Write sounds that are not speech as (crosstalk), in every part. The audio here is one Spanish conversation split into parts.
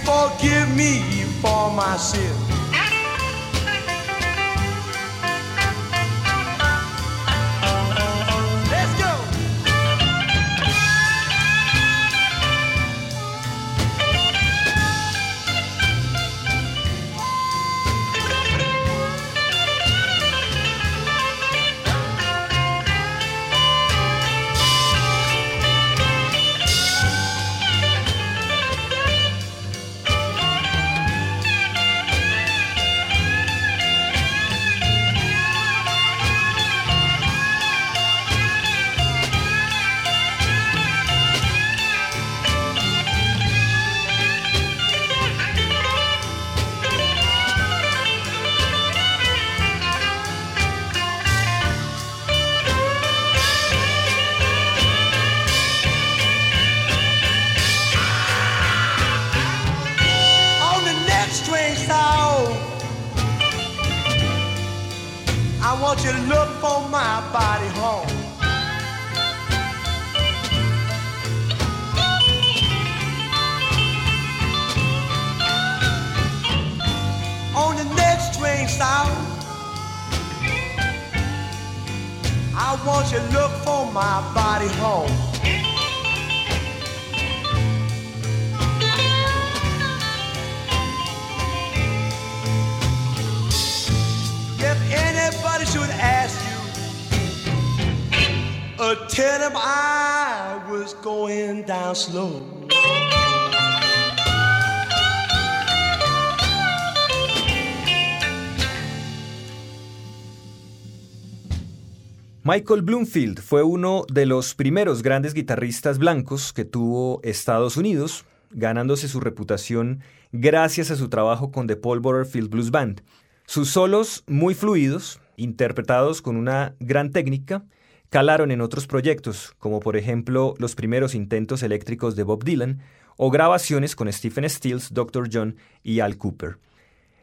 forgive me for my sins. Michael Bloomfield fue uno de los primeros grandes guitarristas blancos que tuvo Estados Unidos, ganándose su reputación gracias a su trabajo con The Paul Butterfield Blues Band. Sus solos muy fluidos, interpretados con una gran técnica, calaron en otros proyectos, como por ejemplo los primeros intentos eléctricos de Bob Dylan o grabaciones con Stephen Stills, Dr. John y Al Cooper.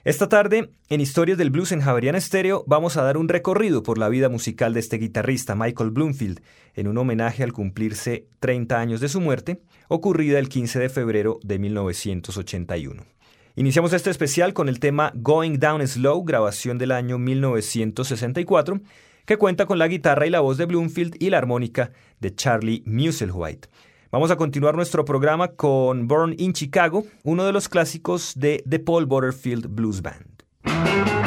Esta tarde, en Historias del Blues en Javeriana Estéreo, vamos a dar un recorrido por la vida musical de este guitarrista, Michael Bloomfield, en un homenaje al cumplirse 30 años de su muerte, ocurrida el 15 de febrero de 1981. Iniciamos este especial con el tema Going Down Slow, grabación del año 1964, que cuenta con la guitarra y la voz de Bloomfield y la armónica de Charlie Musselwhite. Vamos a continuar nuestro programa con Born in Chicago, uno de los clásicos de The Paul Butterfield Blues Band.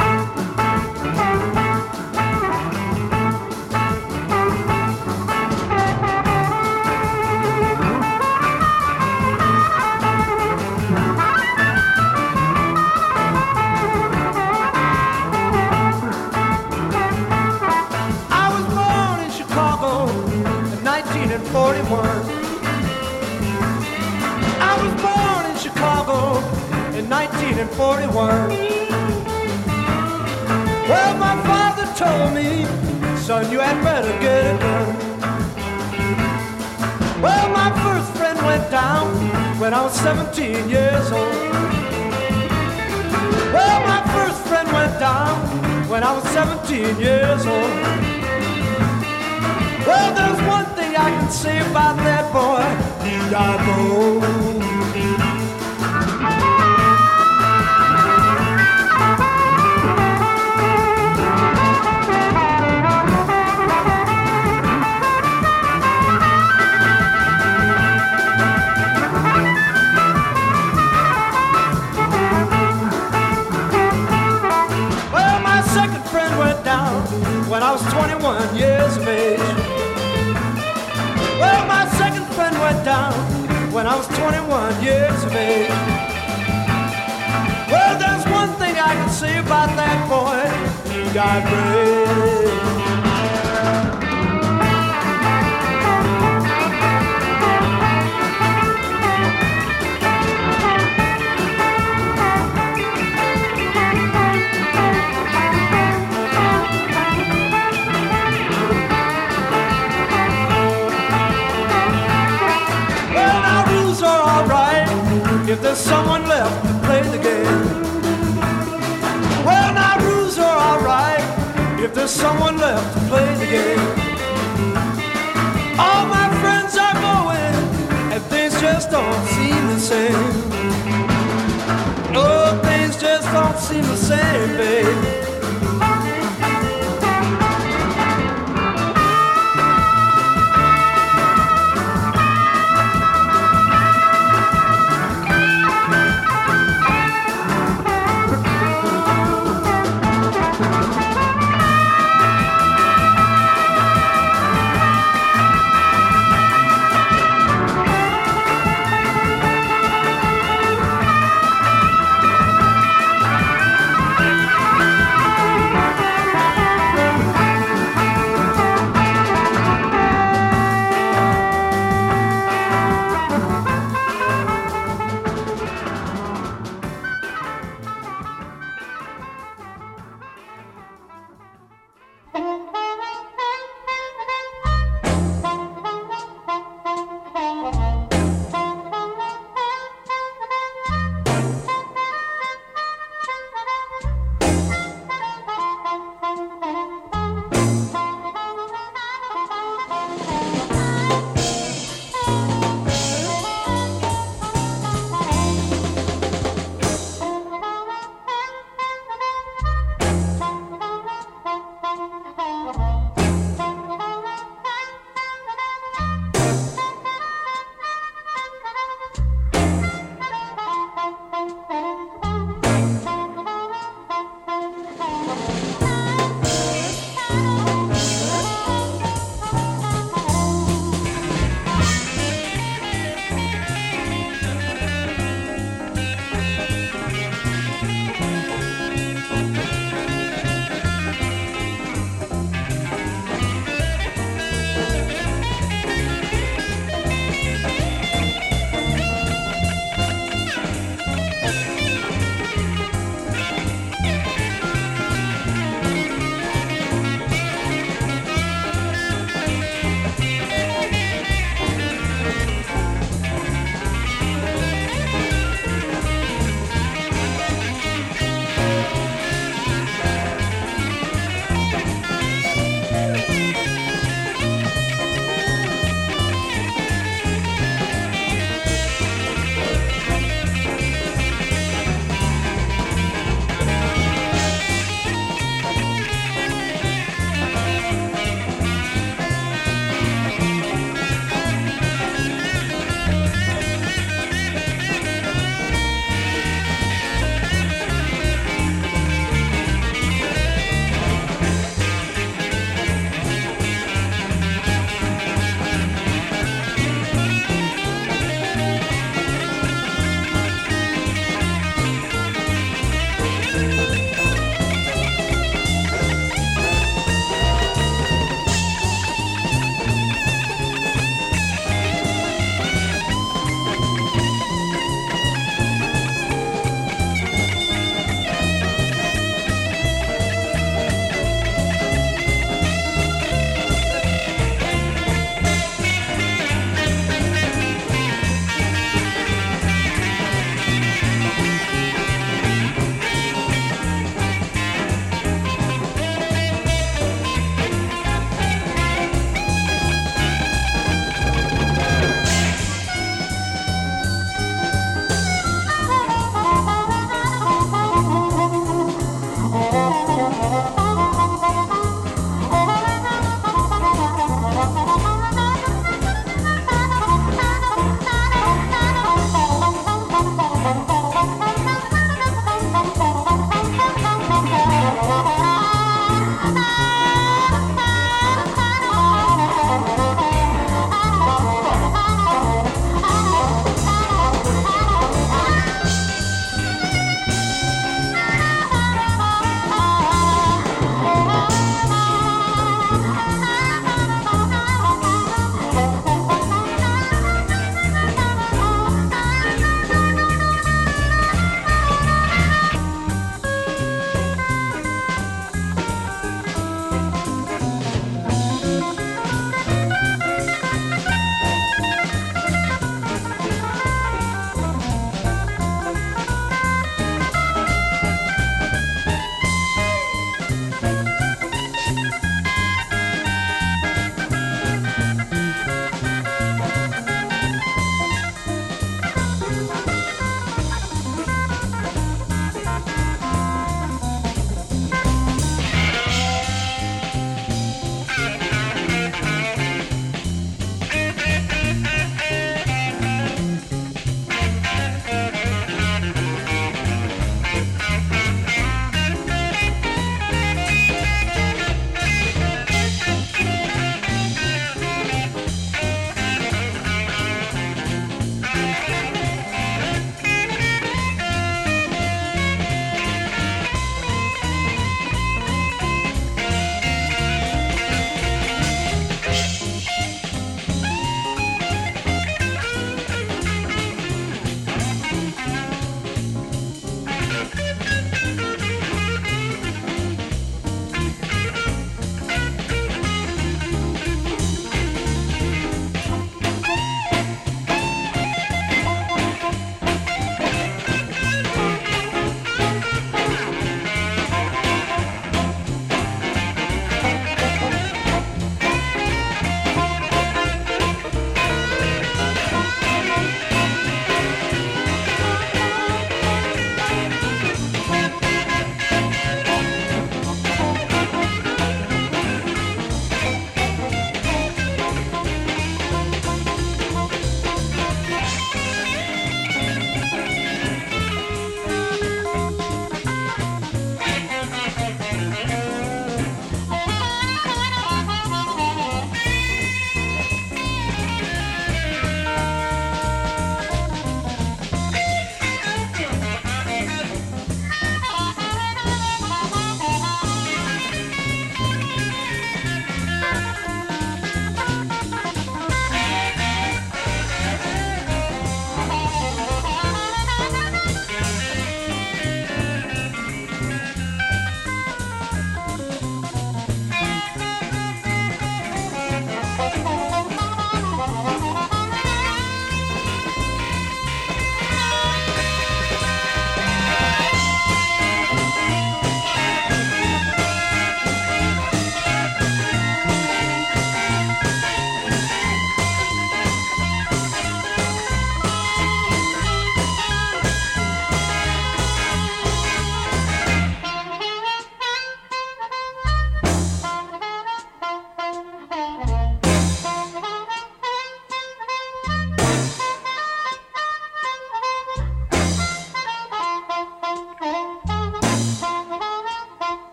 1941. Well, my father told me, son, you had better get it done. Well, my first friend went down when I was 17 years old. Well, my first friend went down when I was 17 years old. Well, there's one thing I can say about that boy. He died old. 21 years of age. Well, my second friend went down when I was 21 years of age. Well, there's one thing I can say about that boy. He got brave. There's someone left to play the game. Well, now rules are alright if there's someone left to play the game. All my friends are going, and things just don't seem the same. Oh, things just don't seem the same, babe.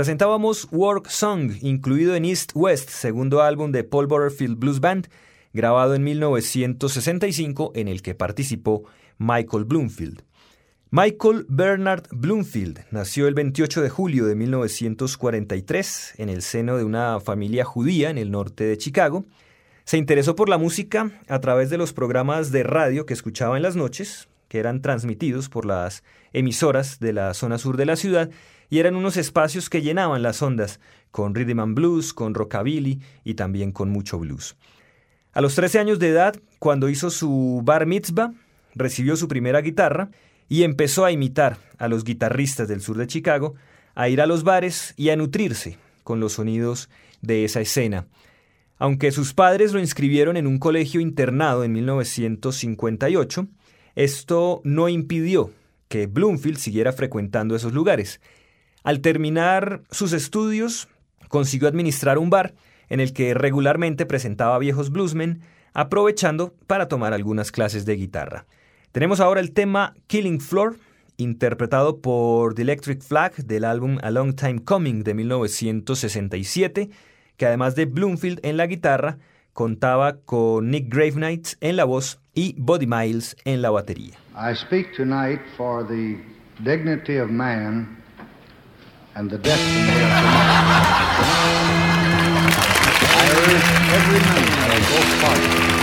Presentábamos Work Song, incluido en East West, segundo álbum de Paul Butterfield Blues Band, grabado en 1965, en el que participó Michael Bloomfield. Michael Bernard Bloomfield nació el 28 de julio de 1943 en el seno de una familia judía en el norte de Chicago. Se interesó por la música a través de los programas de radio que escuchaba en las noches, que eran transmitidos por las emisoras de la zona sur de la ciudad, y eran unos espacios que llenaban las ondas con rhythm and blues, con rockabilly y también con mucho blues. A los 13 años de edad, cuando hizo su bar mitzvah, recibió su primera guitarra y empezó a imitar a los guitarristas del sur de Chicago, a ir a los bares y a nutrirse con los sonidos de esa escena. Aunque sus padres lo inscribieron en un colegio internado en 1958, esto no impidió que Bloomfield siguiera frecuentando esos lugares. Al terminar sus estudios, consiguió administrar un bar en el que regularmente presentaba viejos bluesmen, aprovechando para tomar algunas clases de guitarra. Tenemos ahora el tema Killing Floor, interpretado por The Electric Flag del álbum A Long Time Coming de 1967, que además de Bloomfield en la guitarra, contaba con Nick Gravenight en la voz y Buddy Miles en la batería. I speak tonight for the dignity of man and the destiny of (laughs) I urge every member of both parties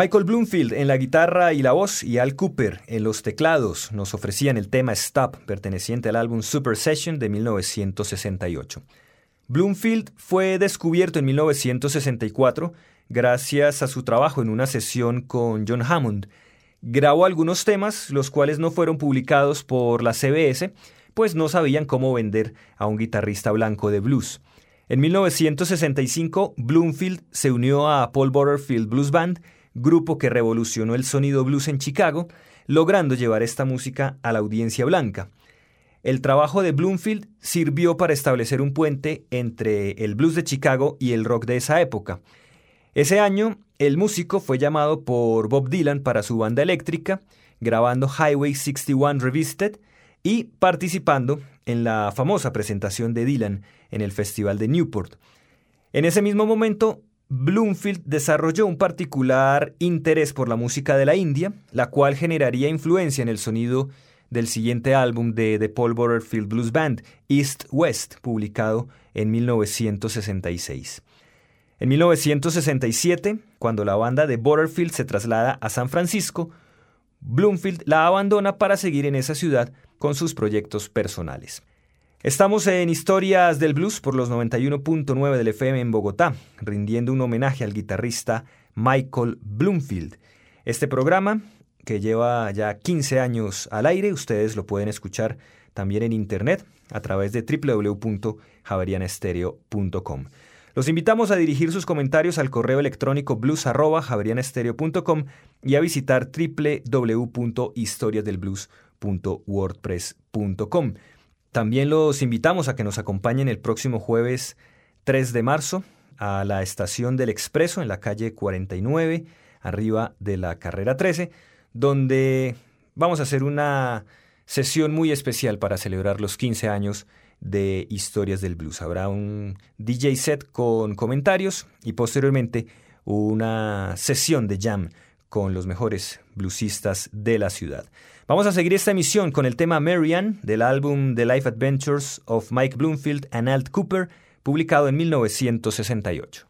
Michael Bloomfield en la guitarra y la voz y Al Cooper en los teclados nos ofrecían el tema Stop, perteneciente al álbum Super Session de 1968. Bloomfield fue descubierto en 1964 gracias a su trabajo en una sesión con John Hammond. Grabó algunos temas, los cuales no fueron publicados por la CBS, pues no sabían cómo vender a un guitarrista blanco de blues. En 1965, Bloomfield se unió a Paul Butterfield Blues Band, grupo que revolucionó el sonido blues en Chicago, logrando llevar esta música a la audiencia blanca. El trabajo de Bloomfield sirvió para establecer un puente entre el blues de Chicago y el rock de esa época. Ese año, el músico fue llamado por Bob Dylan para su banda eléctrica, grabando Highway 61 Revisited y participando en la famosa presentación de Dylan en el Festival de Newport. En ese mismo momento, Bloomfield desarrolló un particular interés por la música de la India, la cual generaría influencia en el sonido del siguiente álbum de The Paul Butterfield Blues Band, East West, publicado en 1966. En 1967, cuando la banda de Butterfield se traslada a San Francisco, Bloomfield la abandona para seguir en esa ciudad con sus proyectos personales. Estamos en Historias del Blues por los 91.9 del FM en Bogotá, rindiendo un homenaje al guitarrista Michael Bloomfield. Este programa que lleva ya 15 años al aire. Ustedes lo pueden escuchar también en internet a través de www.javerianestereo.com. Los invitamos a dirigir sus comentarios al correo electrónico blues.javerianestereo.com y a visitar www.historiasdelblues.wordpress.com. También los invitamos a que nos acompañen el próximo jueves 3 de marzo a la estación del Expreso en la calle 49, arriba de la carrera 13 donde vamos a hacer una sesión muy especial para celebrar los 15 años de Historias del Blues. Habrá un DJ set con comentarios y posteriormente una sesión de jam con los mejores bluesistas de la ciudad. Vamos a seguir esta emisión con el tema Marianne del álbum The Life Adventures of Mike Bloomfield and Alt Cooper, publicado en 1968.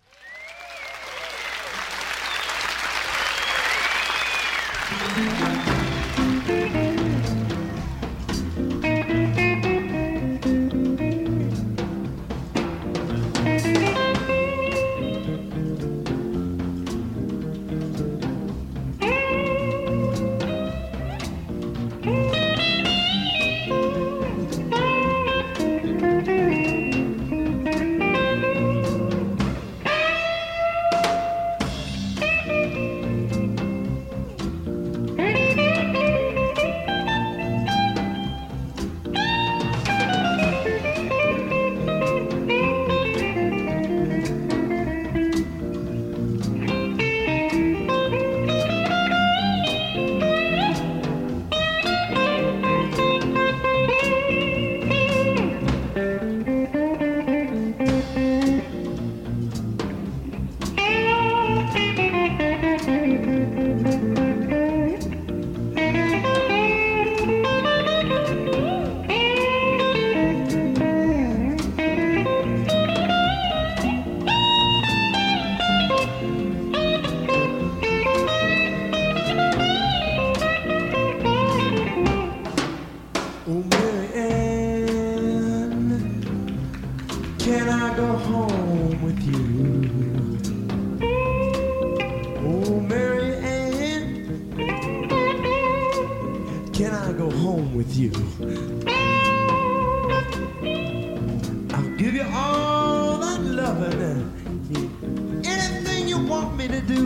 I'll give you all that loving, uh, anything you want me to do.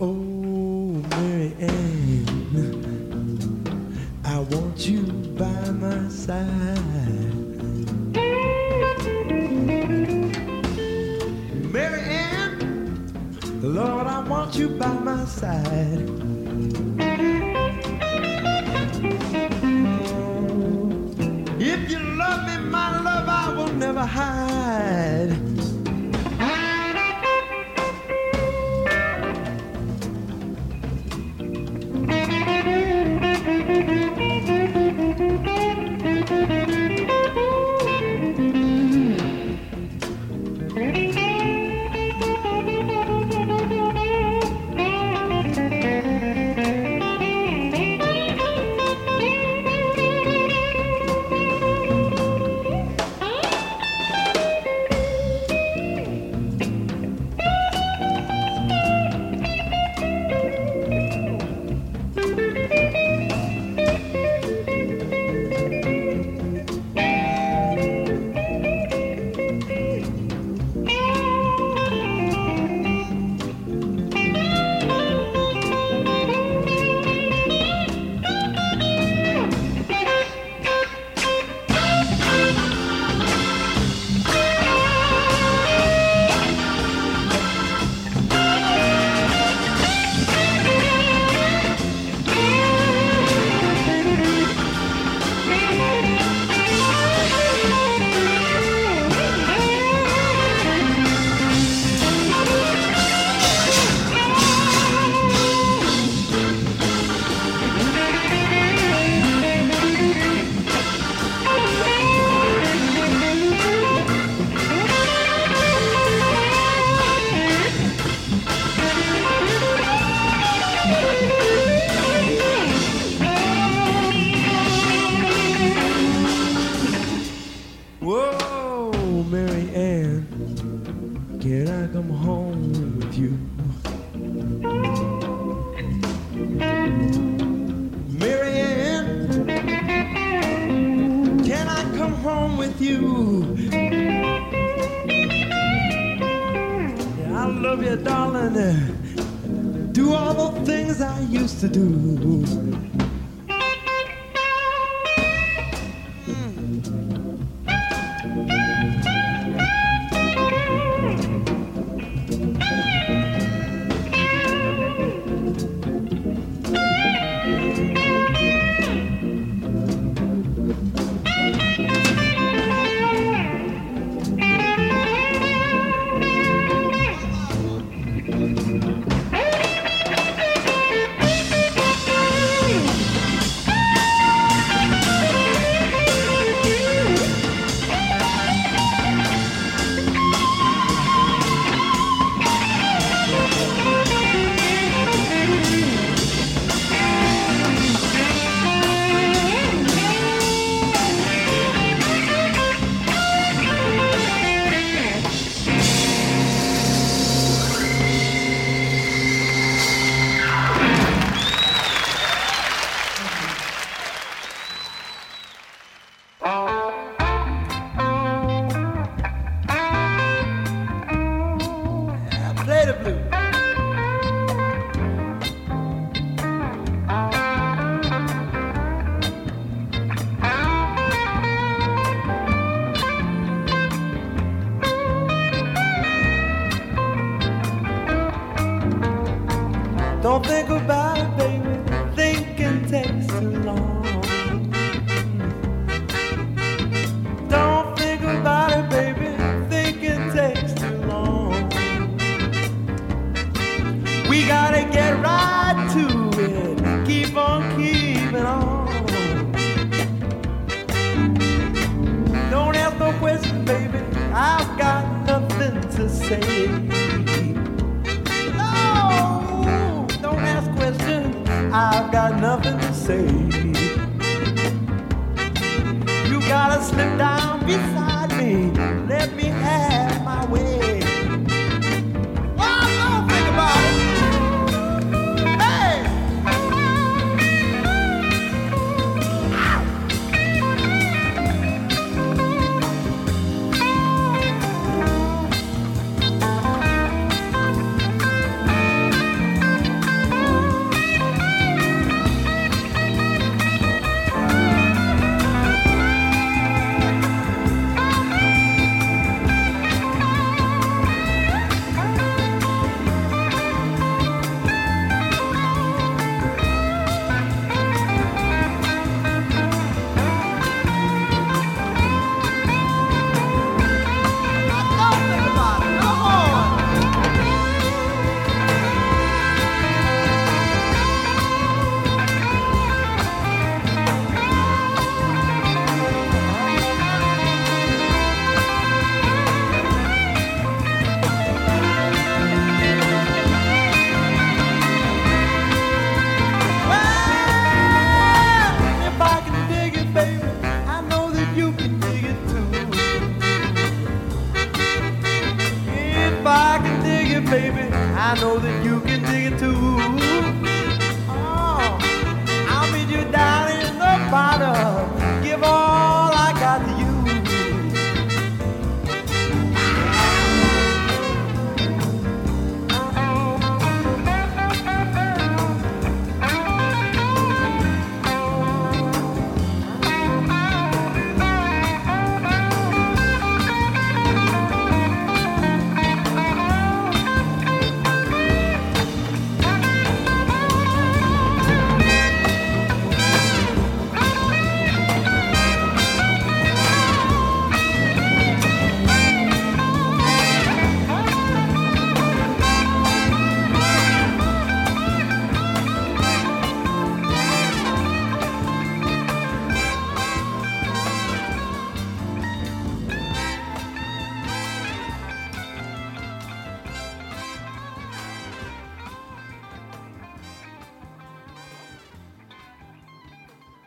Oh, Mary Ann, I want you by my side. Mary Ann, Lord, I want you by my side. hide.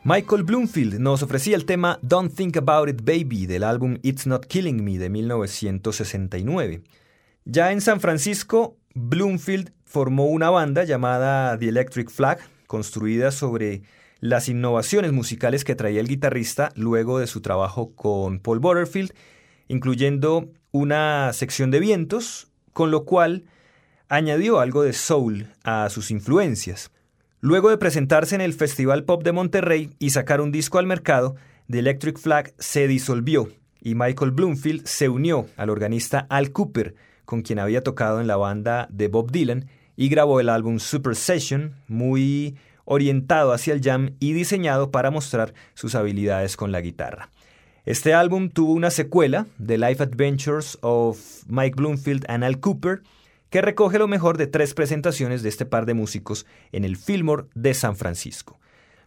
Michael Bloomfield nos ofrecía el tema Don't Think About It Baby del álbum It's Not Killing Me de 1969. Ya en San Francisco, Bloomfield formó una banda llamada The Electric Flag, construida sobre las innovaciones musicales que traía el guitarrista luego de su trabajo con Paul Butterfield, incluyendo una sección de vientos, con lo cual añadió algo de soul a sus influencias. Luego de presentarse en el Festival Pop de Monterrey y sacar un disco al mercado, The Electric Flag se disolvió y Michael Bloomfield se unió al organista Al Cooper, con quien había tocado en la banda de Bob Dylan, y grabó el álbum Super Session, muy orientado hacia el jam y diseñado para mostrar sus habilidades con la guitarra. Este álbum tuvo una secuela, The Life Adventures of Mike Bloomfield and Al Cooper, que recoge lo mejor de tres presentaciones de este par de músicos en el Fillmore de San Francisco.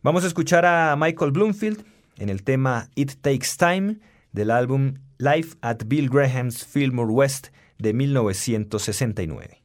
Vamos a escuchar a Michael Bloomfield en el tema It Takes Time del álbum Life at Bill Graham's Fillmore West de 1969.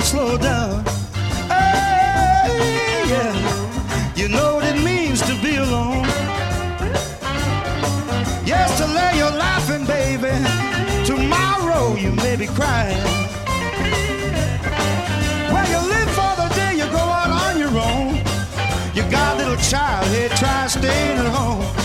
down, slow down. Hey, yeah. You know what it means to be alone. Yesterday you're laughing, baby. Tomorrow you may be crying. When you live for the day, you go out on your own. You got a little child here, try staying at home.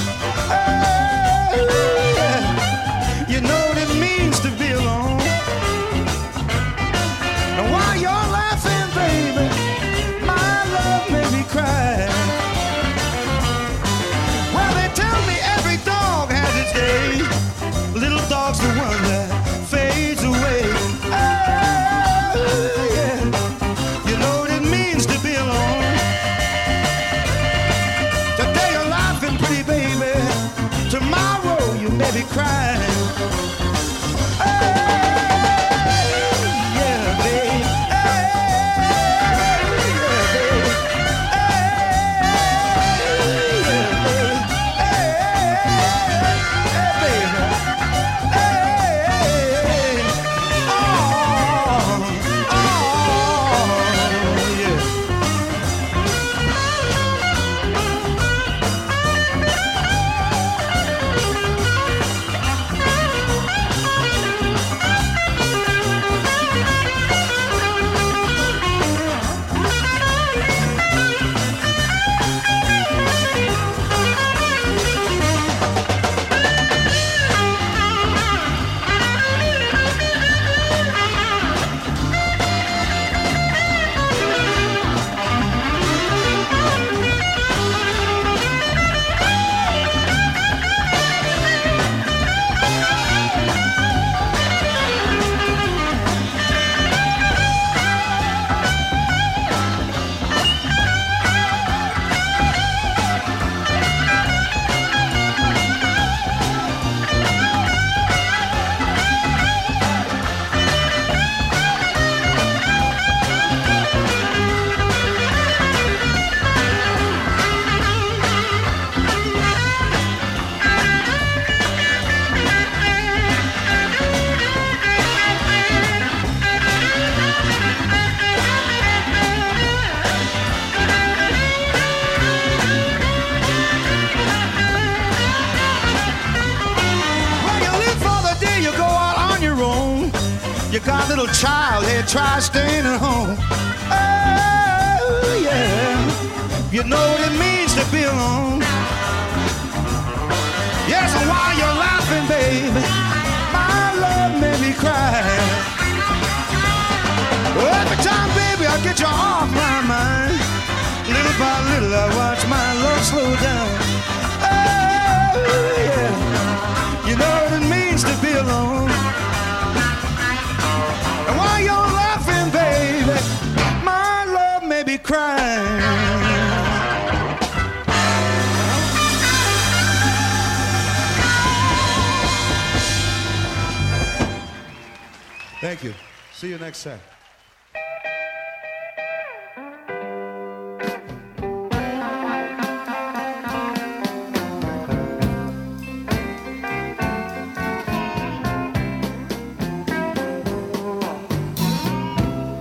See you next set.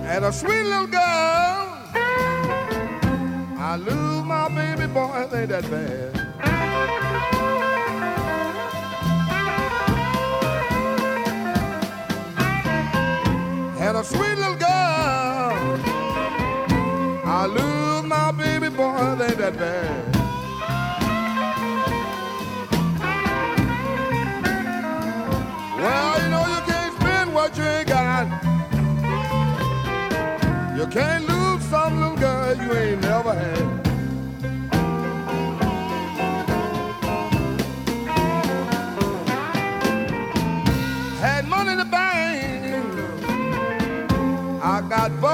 And a sweet little girl. I lose my baby boy, ain't that bad. Had a sweet little girl. I lose my baby boy, ain't that bad. Well, you know you can't spend what you ain't got. You can't lose some little girl you ain't never. Had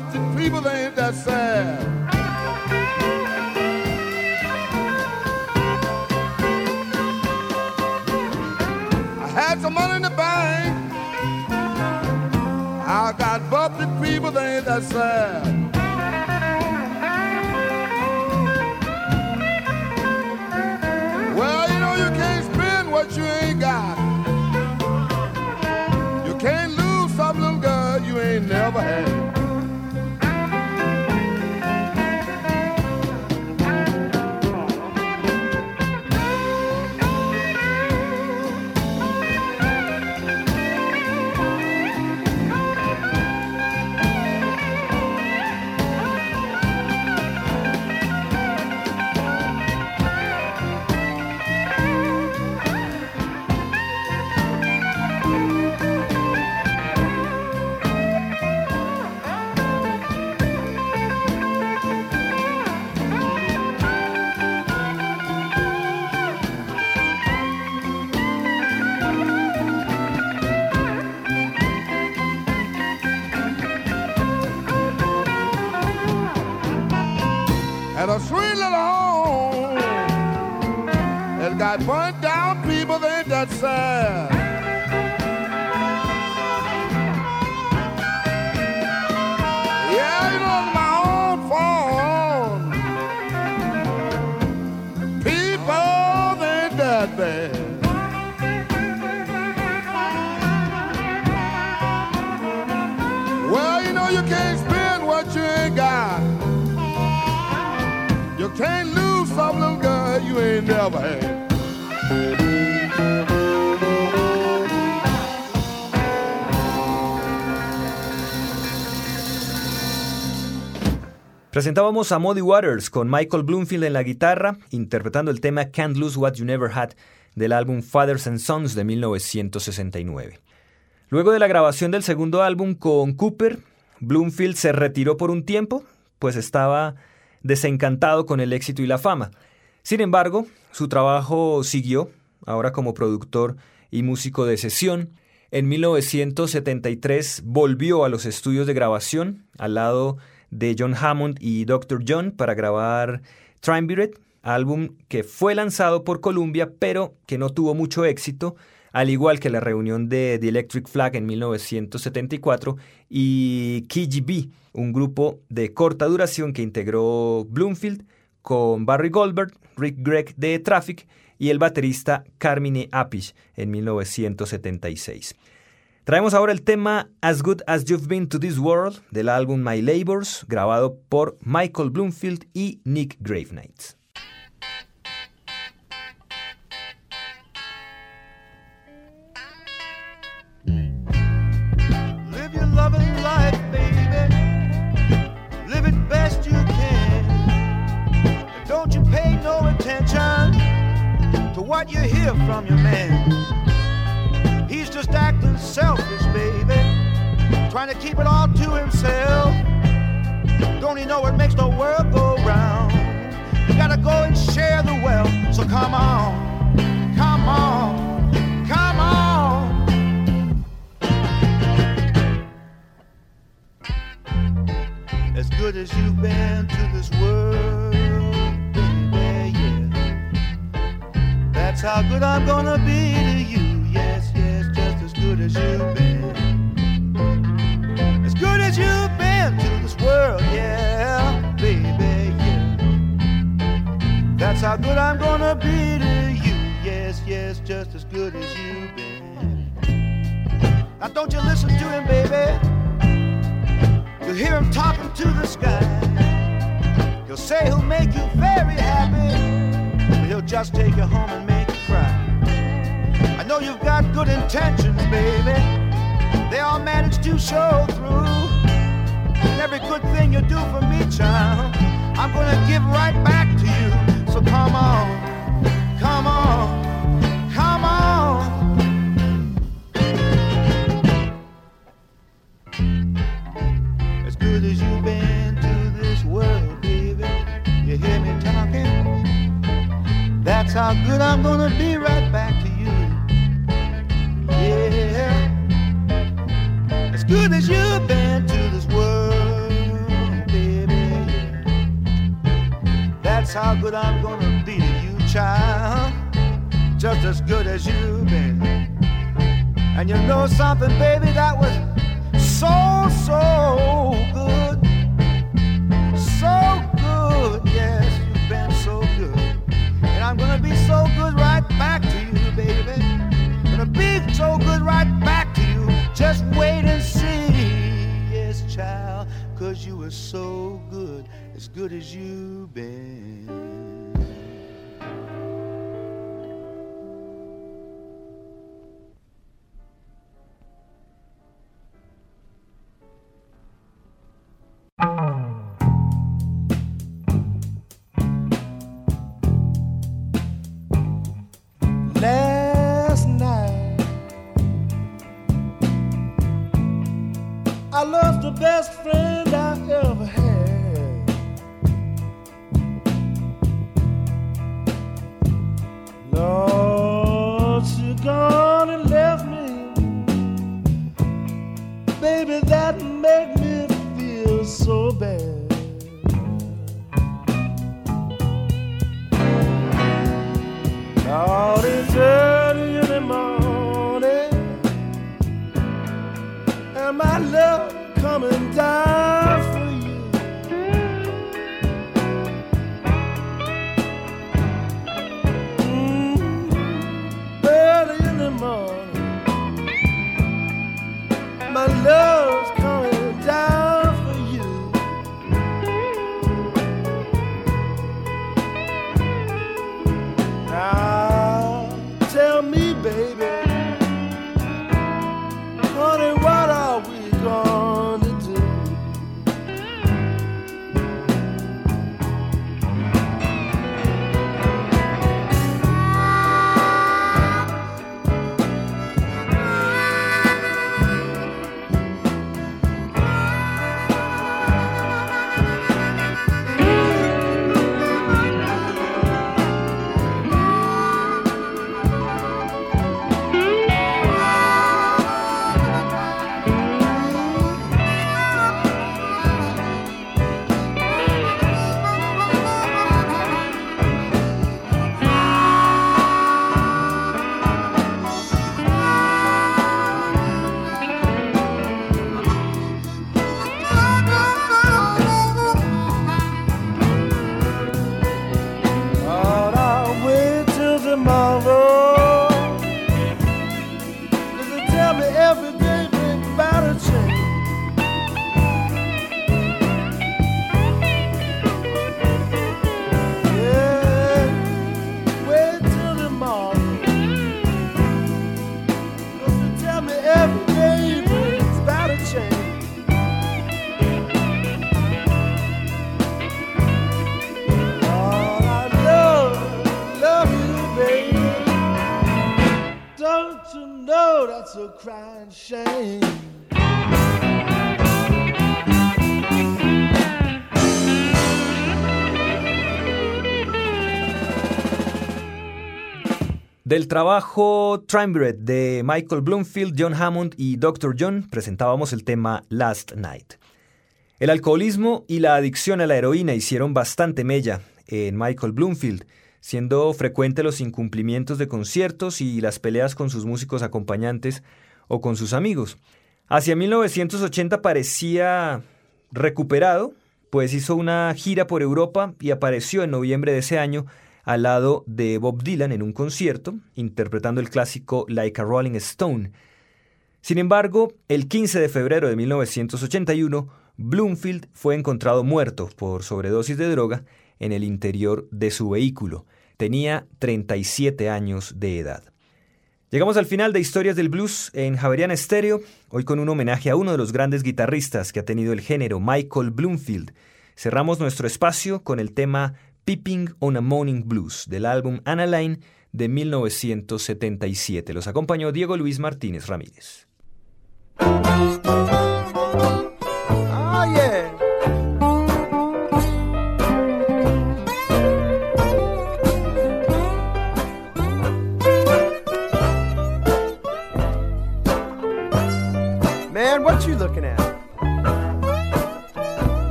busted people, ain't that sad. I had some money in the bank. I got busted people, they ain't that sad. Presentábamos a Muddy Waters con Michael Bloomfield en la guitarra, interpretando el tema Can't Lose What You Never Had del álbum Fathers and Sons de 1969. Luego de la grabación del segundo álbum con Cooper, Bloomfield se retiró por un tiempo, pues estaba desencantado con el éxito y la fama. Sin embargo, su trabajo siguió, ahora como productor y músico de sesión. En 1973 volvió a los estudios de grabación al lado de John Hammond y Dr. John para grabar Triumvirate, álbum que fue lanzado por Columbia pero que no tuvo mucho éxito, al igual que la reunión de The Electric Flag en 1974 y KGB, un grupo de corta duración que integró Bloomfield con Barry Goldberg, Rick Gregg de Traffic y el baterista Carmine Appice en 1976. Traemos ahora el tema As Good As You've Been to This World del álbum My Labors, grabado por Michael Bloomfield y Nick Gravenight. What you hear from your man. Just acting selfish, baby. Trying to keep it all to himself. Don't he know it makes the world go round? You gotta go and share the wealth. So come on, come on, come on. as good as you've been to this world, baby, yeah. That's how good I'm gonna be to you, good as you've been. As good as you've been to this world, yeah, baby, yeah. That's how good I'm gonna be to you. Yes, yes, just as good as you've been. Now don't you listen to him, baby. You'll hear him talking to the sky. He'll say he'll make you very happy. But he'll just take you home and make know you've got good intentions, baby. They all manage to show through. And every good thing you do for me, child, I'm gonna give right back to you. So come on, come on, come on. As good as you've been to this world, baby, you hear me talking? That's how good I'm gonna be right back good as you've been to this world, baby. That's how good I'm gonna be to you, child. Just as good as you've been. And you know something, baby, that was so, so good. So good, yes, you've been so good. And I'm gonna be so good right back to you, baby. Gonna be so good right back to you. Just wait you were so good, as good as you've been. Del trabajo Triumvirate de Michael Bloomfield, John Hammond y Dr. John presentábamos el tema Last Night. El alcoholismo y la adicción a la heroína hicieron bastante mella en Michael Bloomfield, siendo frecuente los incumplimientos de conciertos y las peleas con sus músicos acompañantes o con sus amigos. Hacia 1980 parecía recuperado, pues hizo una gira por Europa y apareció en noviembre de ese año al lado de Bob Dylan en un concierto, interpretando el clásico Like a Rolling Stone. Sin embargo, el 15 de febrero de 1981 Bloomfield fue encontrado muerto por sobredosis de droga en el interior de su vehículo. Tenía 37 años de edad. Llegamos al final de Historias del Blues en Javerian Stereo, hoy con un homenaje a uno de los grandes guitarristas que ha tenido el género, Michael Bloomfield. Cerramos nuestro espacio con el tema Peeping on a Morning Blues del álbum Analine de 1977. Los acompañó Diego Luis Martínez Ramírez.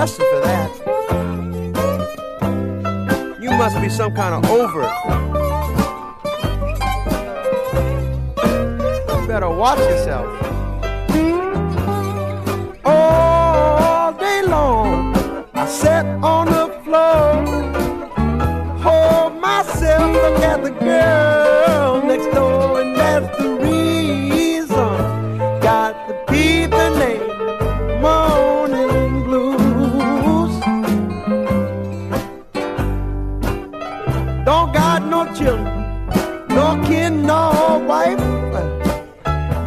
arrested for that. Must be some kind of over. You better watch yourself. All day long, I sat on the floor, hold myself, look at the girl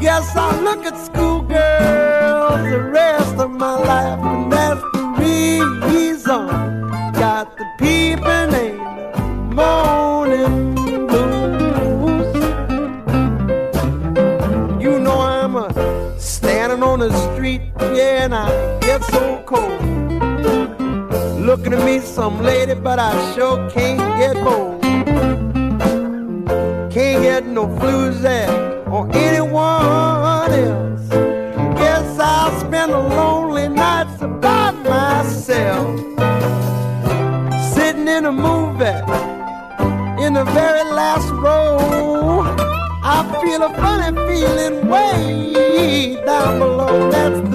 Guess I look at schoolgirls the rest of my life, and that's the reason. Got the people named Morning Blues. You know I'm a standing on the street, yeah, and I get so cold. Looking at me, some lady, but I sure can't get bold. Can't get no blues there or anyone feeling way down below. That's